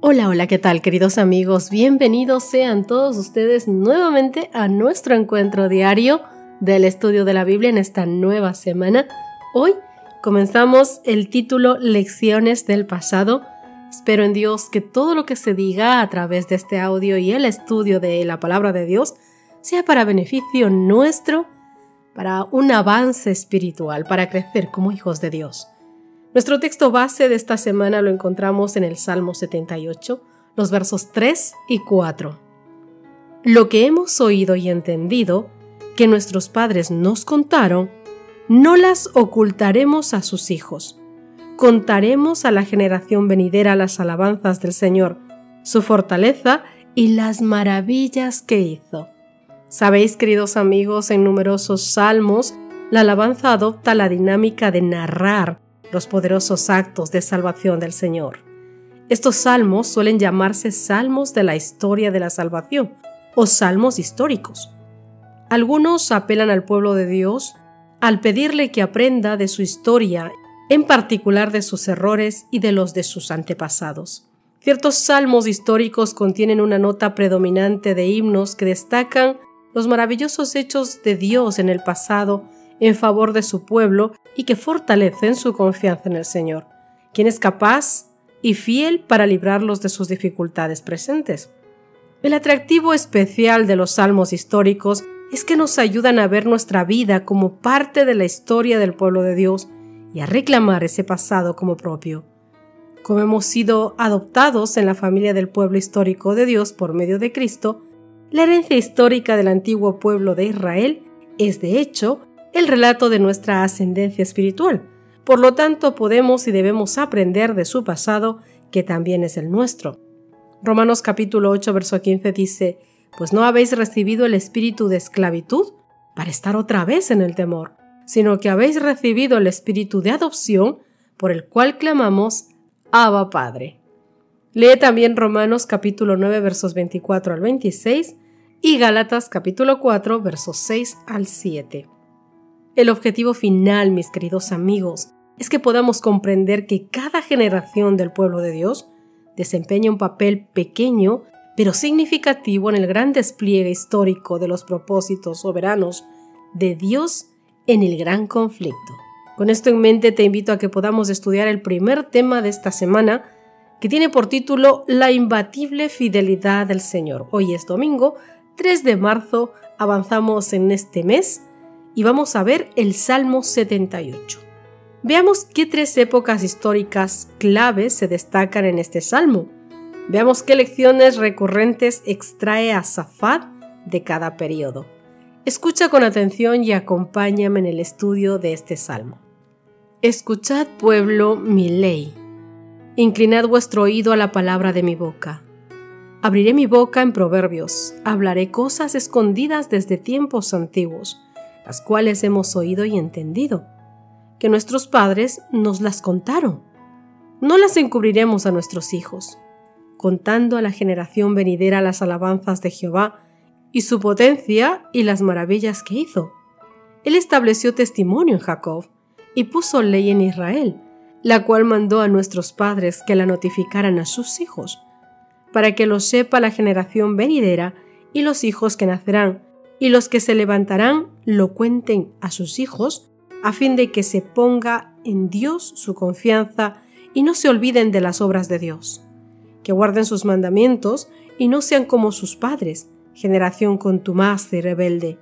Hola, hola, ¿qué tal queridos amigos? Bienvenidos sean todos ustedes nuevamente a nuestro encuentro diario del estudio de la Biblia en esta nueva semana. Hoy comenzamos el título Lecciones del pasado. Espero en Dios que todo lo que se diga a través de este audio y el estudio de la palabra de Dios sea para beneficio nuestro, para un avance espiritual, para crecer como hijos de Dios. Nuestro texto base de esta semana lo encontramos en el Salmo 78, los versos 3 y 4. Lo que hemos oído y entendido, que nuestros padres nos contaron, no las ocultaremos a sus hijos. Contaremos a la generación venidera las alabanzas del Señor, su fortaleza y las maravillas que hizo. Sabéis, queridos amigos, en numerosos salmos, la alabanza adopta la dinámica de narrar los poderosos actos de salvación del Señor. Estos salmos suelen llamarse salmos de la historia de la salvación o salmos históricos. Algunos apelan al pueblo de Dios al pedirle que aprenda de su historia, en particular de sus errores y de los de sus antepasados. Ciertos salmos históricos contienen una nota predominante de himnos que destacan los maravillosos hechos de Dios en el pasado en favor de su pueblo y que fortalecen su confianza en el Señor, quien es capaz y fiel para librarlos de sus dificultades presentes. El atractivo especial de los salmos históricos es que nos ayudan a ver nuestra vida como parte de la historia del pueblo de Dios y a reclamar ese pasado como propio. Como hemos sido adoptados en la familia del pueblo histórico de Dios por medio de Cristo, la herencia histórica del antiguo pueblo de Israel es de hecho el relato de nuestra ascendencia espiritual. Por lo tanto, podemos y debemos aprender de su pasado, que también es el nuestro. Romanos capítulo 8, verso 15 dice, Pues no habéis recibido el espíritu de esclavitud para estar otra vez en el temor, sino que habéis recibido el espíritu de adopción, por el cual clamamos, Abba Padre. Lee también Romanos capítulo 9 versos 24 al 26 y Gálatas capítulo 4 versos 6 al 7. El objetivo final, mis queridos amigos, es que podamos comprender que cada generación del pueblo de Dios desempeña un papel pequeño pero significativo en el gran despliegue histórico de los propósitos soberanos de Dios en el gran conflicto. Con esto en mente te invito a que podamos estudiar el primer tema de esta semana, que tiene por título La imbatible fidelidad del Señor. Hoy es domingo, 3 de marzo, avanzamos en este mes y vamos a ver el Salmo 78. Veamos qué tres épocas históricas claves se destacan en este salmo. Veamos qué lecciones recurrentes extrae a Safad de cada periodo. Escucha con atención y acompáñame en el estudio de este salmo. Escuchad, pueblo, mi ley. Inclinad vuestro oído a la palabra de mi boca. Abriré mi boca en proverbios, hablaré cosas escondidas desde tiempos antiguos las cuales hemos oído y entendido, que nuestros padres nos las contaron. No las encubriremos a nuestros hijos, contando a la generación venidera las alabanzas de Jehová y su potencia y las maravillas que hizo. Él estableció testimonio en Jacob y puso ley en Israel, la cual mandó a nuestros padres que la notificaran a sus hijos, para que lo sepa la generación venidera y los hijos que nacerán, y los que se levantarán lo cuenten a sus hijos, a fin de que se ponga en Dios su confianza y no se olviden de las obras de Dios, que guarden sus mandamientos y no sean como sus padres, generación contumaz y rebelde,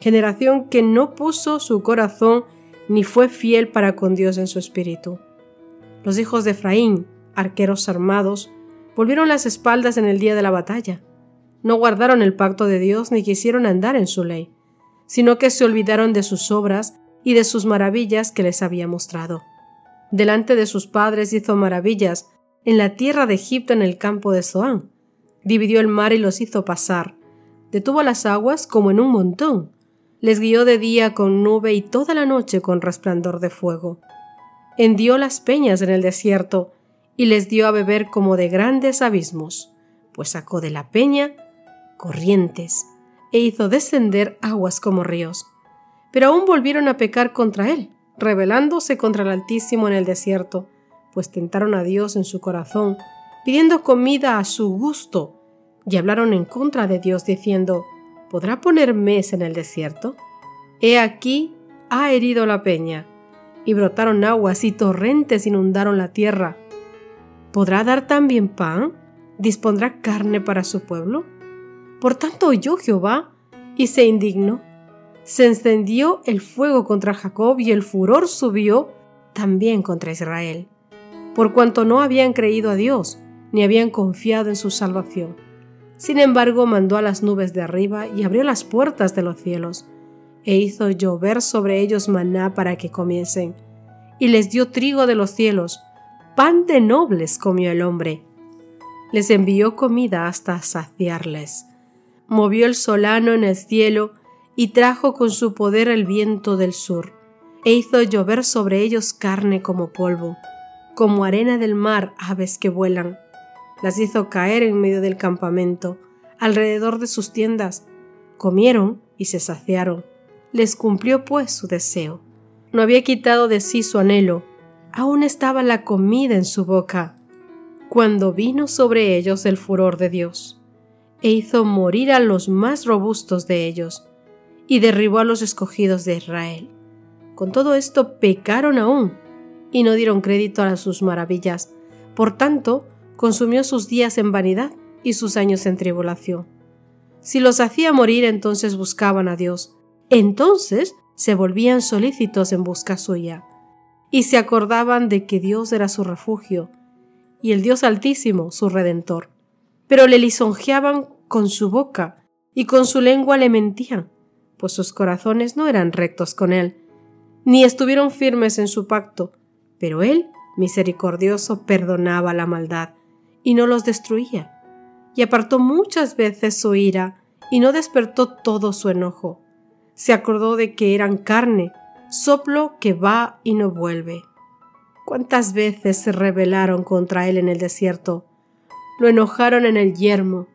generación que no puso su corazón ni fue fiel para con Dios en su espíritu. Los hijos de Efraín, arqueros armados, volvieron las espaldas en el día de la batalla no guardaron el pacto de Dios ni quisieron andar en su ley, sino que se olvidaron de sus obras y de sus maravillas que les había mostrado. Delante de sus padres hizo maravillas en la tierra de Egipto en el campo de Zoán. Dividió el mar y los hizo pasar. detuvo las aguas como en un montón, les guió de día con nube y toda la noche con resplandor de fuego. Hendió las peñas en el desierto y les dio a beber como de grandes abismos, pues sacó de la peña corrientes e hizo descender aguas como ríos. Pero aún volvieron a pecar contra él, rebelándose contra el Altísimo en el desierto, pues tentaron a Dios en su corazón, pidiendo comida a su gusto, y hablaron en contra de Dios diciendo, ¿podrá poner mes en el desierto? He aquí, ha herido la peña, y brotaron aguas y torrentes inundaron la tierra. ¿Podrá dar también pan? ¿Dispondrá carne para su pueblo? Por tanto oyó Jehová y se indignó. Se encendió el fuego contra Jacob y el furor subió también contra Israel, por cuanto no habían creído a Dios, ni habían confiado en su salvación. Sin embargo, mandó a las nubes de arriba y abrió las puertas de los cielos, e hizo llover sobre ellos maná para que comiesen, y les dio trigo de los cielos, pan de nobles comió el hombre. Les envió comida hasta saciarles. Movió el solano en el cielo, y trajo con su poder el viento del sur, e hizo llover sobre ellos carne como polvo, como arena del mar aves que vuelan las hizo caer en medio del campamento, alrededor de sus tiendas. Comieron y se saciaron. Les cumplió pues su deseo. No había quitado de sí su anhelo, aún estaba la comida en su boca, cuando vino sobre ellos el furor de Dios, e hizo morir a los más robustos de ellos, y derribó a los escogidos de Israel. Con todo esto pecaron aún, y no dieron crédito a sus maravillas. Por tanto, consumió sus días en vanidad y sus años en tribulación. Si los hacía morir, entonces buscaban a Dios. Entonces se volvían solícitos en busca suya, y se acordaban de que Dios era su refugio, y el Dios Altísimo su redentor. Pero le lisonjeaban con su boca, y con su lengua le mentían, pues sus corazones no eran rectos con él, ni estuvieron firmes en su pacto, pero él, misericordioso, perdonaba la maldad y no los destruía, y apartó muchas veces su ira y no despertó todo su enojo. Se acordó de que eran carne, soplo que va y no vuelve. ¿Cuántas veces se rebelaron contra él en el desierto? Lo enojaron en el yermo,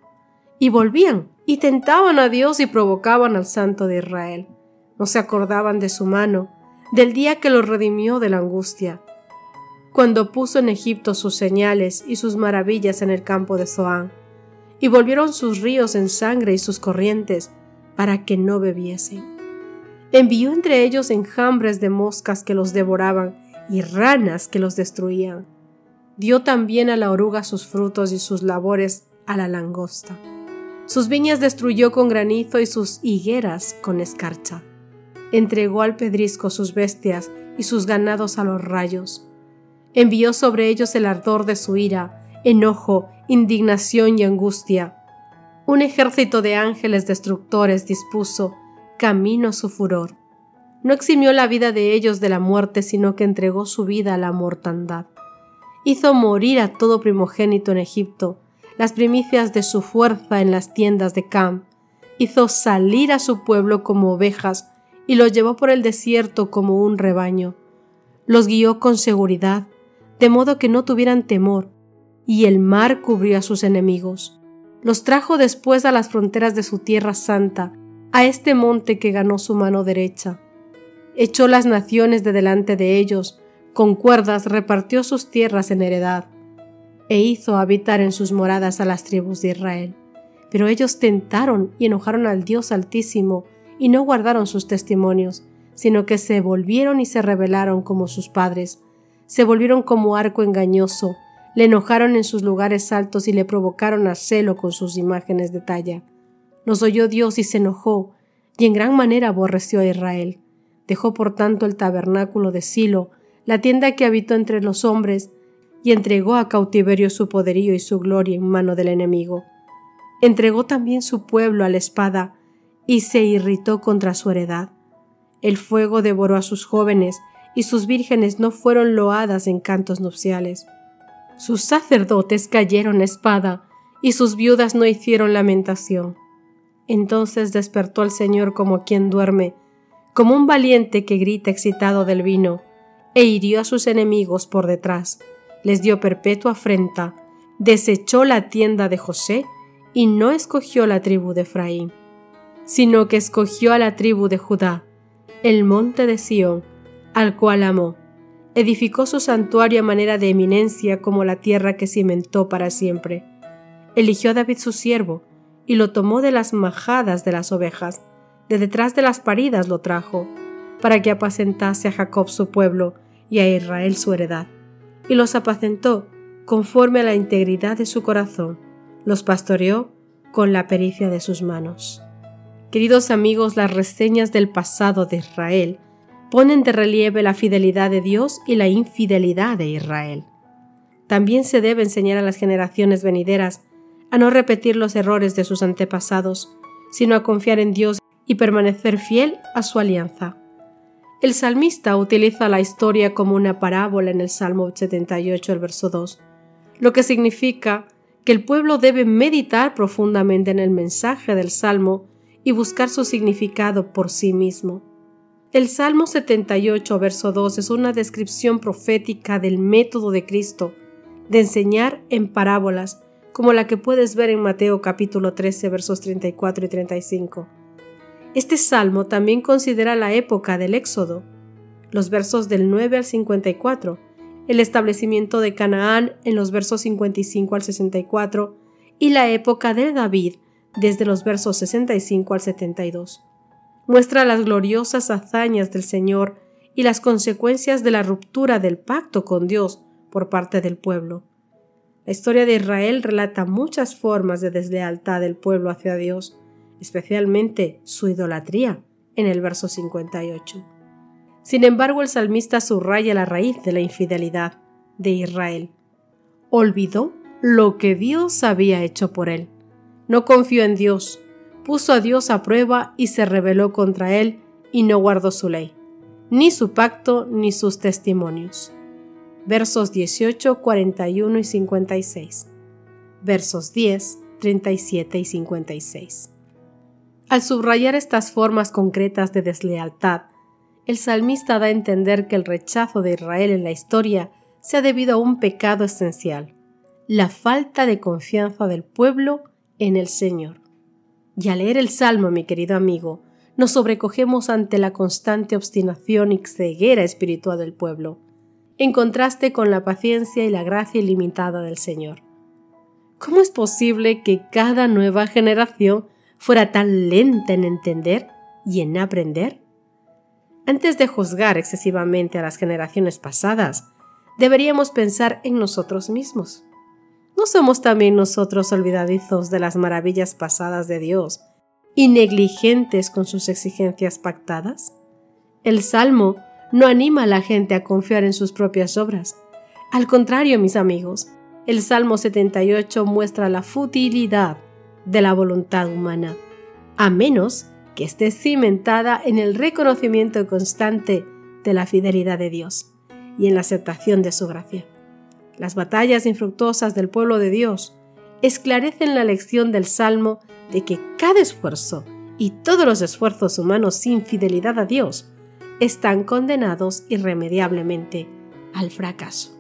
y volvían, y tentaban a Dios y provocaban al Santo de Israel. No se acordaban de su mano, del día que los redimió de la angustia, cuando puso en Egipto sus señales y sus maravillas en el campo de Zoán, y volvieron sus ríos en sangre y sus corrientes, para que no bebiesen. Envió entre ellos enjambres de moscas que los devoraban y ranas que los destruían. Dio también a la oruga sus frutos y sus labores a la langosta. Sus viñas destruyó con granizo y sus higueras con escarcha. Entregó al pedrisco sus bestias y sus ganados a los rayos envió sobre ellos el ardor de su ira, enojo, indignación y angustia. Un ejército de ángeles destructores dispuso camino su furor. No eximió la vida de ellos de la muerte, sino que entregó su vida a la mortandad. Hizo morir a todo primogénito en Egipto, las primicias de su fuerza en las tiendas de Cam. Hizo salir a su pueblo como ovejas y los llevó por el desierto como un rebaño. Los guió con seguridad de modo que no tuvieran temor, y el mar cubrió a sus enemigos. Los trajo después a las fronteras de su tierra santa, a este monte que ganó su mano derecha. Echó las naciones de delante de ellos, con cuerdas repartió sus tierras en heredad, e hizo habitar en sus moradas a las tribus de Israel. Pero ellos tentaron y enojaron al Dios Altísimo, y no guardaron sus testimonios, sino que se volvieron y se rebelaron como sus padres, se volvieron como arco engañoso, le enojaron en sus lugares altos y le provocaron a celo con sus imágenes de talla. Los oyó Dios y se enojó, y en gran manera aborreció a Israel. Dejó por tanto el tabernáculo de Silo, la tienda que habitó entre los hombres, y entregó a cautiverio su poderío y su gloria en mano del enemigo. Entregó también su pueblo a la espada, y se irritó contra su heredad. El fuego devoró a sus jóvenes, y sus vírgenes no fueron loadas en cantos nupciales. Sus sacerdotes cayeron espada, y sus viudas no hicieron lamentación. Entonces despertó el Señor como quien duerme, como un valiente que grita excitado del vino, e hirió a sus enemigos por detrás, les dio perpetua afrenta, desechó la tienda de José y no escogió la tribu de Efraín, sino que escogió a la tribu de Judá, el monte de Sión, al cual amó. Edificó su santuario a manera de eminencia como la tierra que cimentó para siempre. Eligió a David su siervo, y lo tomó de las majadas de las ovejas, de detrás de las paridas lo trajo, para que apacentase a Jacob su pueblo y a Israel su heredad, y los apacentó conforme a la integridad de su corazón, los pastoreó con la pericia de sus manos. Queridos amigos, las reseñas del pasado de Israel ponen de relieve la fidelidad de Dios y la infidelidad de Israel. También se debe enseñar a las generaciones venideras a no repetir los errores de sus antepasados, sino a confiar en Dios y permanecer fiel a su alianza. El salmista utiliza la historia como una parábola en el Salmo 78, el verso 2, lo que significa que el pueblo debe meditar profundamente en el mensaje del Salmo y buscar su significado por sí mismo. El Salmo 78, verso 2 es una descripción profética del método de Cristo de enseñar en parábolas, como la que puedes ver en Mateo capítulo 13, versos 34 y 35. Este salmo también considera la época del Éxodo, los versos del 9 al 54, el establecimiento de Canaán en los versos 55 al 64 y la época de David desde los versos 65 al 72. Muestra las gloriosas hazañas del Señor y las consecuencias de la ruptura del pacto con Dios por parte del pueblo. La historia de Israel relata muchas formas de deslealtad del pueblo hacia Dios, especialmente su idolatría, en el verso 58. Sin embargo, el salmista subraya la raíz de la infidelidad de Israel. Olvidó lo que Dios había hecho por él. No confió en Dios, puso a Dios a prueba y se rebeló contra él y no guardó su ley, ni su pacto ni sus testimonios. Versos 18, 41 y 56. Versos 10, 37 y 56. Al subrayar estas formas concretas de deslealtad, el salmista da a entender que el rechazo de Israel en la historia se ha debido a un pecado esencial, la falta de confianza del pueblo en el Señor. Y al leer el Salmo, mi querido amigo, nos sobrecogemos ante la constante obstinación y ceguera espiritual del pueblo, en contraste con la paciencia y la gracia ilimitada del Señor. ¿Cómo es posible que cada nueva generación fuera tan lenta en entender y en aprender? Antes de juzgar excesivamente a las generaciones pasadas, deberíamos pensar en nosotros mismos. ¿No somos también nosotros olvidadizos de las maravillas pasadas de Dios y negligentes con sus exigencias pactadas? El Salmo no anima a la gente a confiar en sus propias obras. Al contrario, mis amigos, el Salmo 78 muestra la futilidad de la voluntad humana, a menos que esté cimentada en el reconocimiento constante de la fidelidad de Dios y en la aceptación de su gracia. Las batallas infructuosas del pueblo de Dios esclarecen la lección del Salmo de que cada esfuerzo y todos los esfuerzos humanos sin fidelidad a Dios están condenados irremediablemente al fracaso.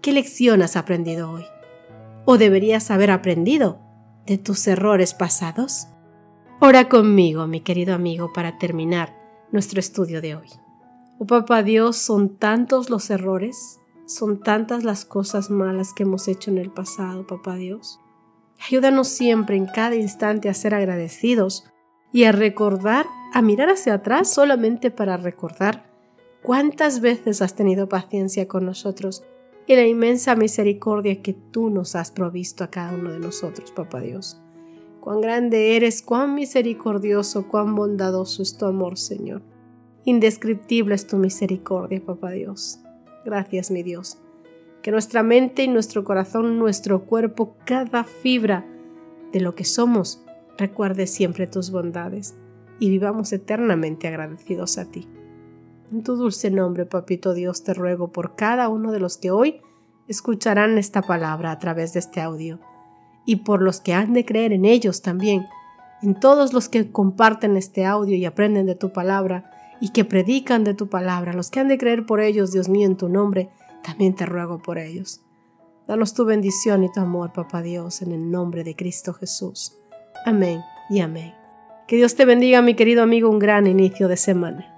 ¿Qué lección has aprendido hoy? ¿O deberías haber aprendido de tus errores pasados? Ora conmigo, mi querido amigo, para terminar nuestro estudio de hoy. Oh papá Dios, son tantos los errores, son tantas las cosas malas que hemos hecho en el pasado, papá Dios. Ayúdanos siempre en cada instante a ser agradecidos y a recordar, a mirar hacia atrás solamente para recordar cuántas veces has tenido paciencia con nosotros y la inmensa misericordia que tú nos has provisto a cada uno de nosotros, papá Dios. Cuán grande eres, cuán misericordioso, cuán bondadoso es tu amor, Señor. Indescriptible es tu misericordia, papá Dios. Gracias, mi Dios. Que nuestra mente y nuestro corazón, nuestro cuerpo, cada fibra de lo que somos, recuerde siempre tus bondades y vivamos eternamente agradecidos a ti. En tu dulce nombre, Papito Dios, te ruego por cada uno de los que hoy escucharán esta palabra a través de este audio, y por los que han de creer en ellos también, en todos los que comparten este audio y aprenden de tu palabra y que predican de tu palabra, los que han de creer por ellos, Dios mío, en tu nombre, también te ruego por ellos. Danos tu bendición y tu amor, Papá Dios, en el nombre de Cristo Jesús. Amén y amén. Que Dios te bendiga, mi querido amigo, un gran inicio de semana.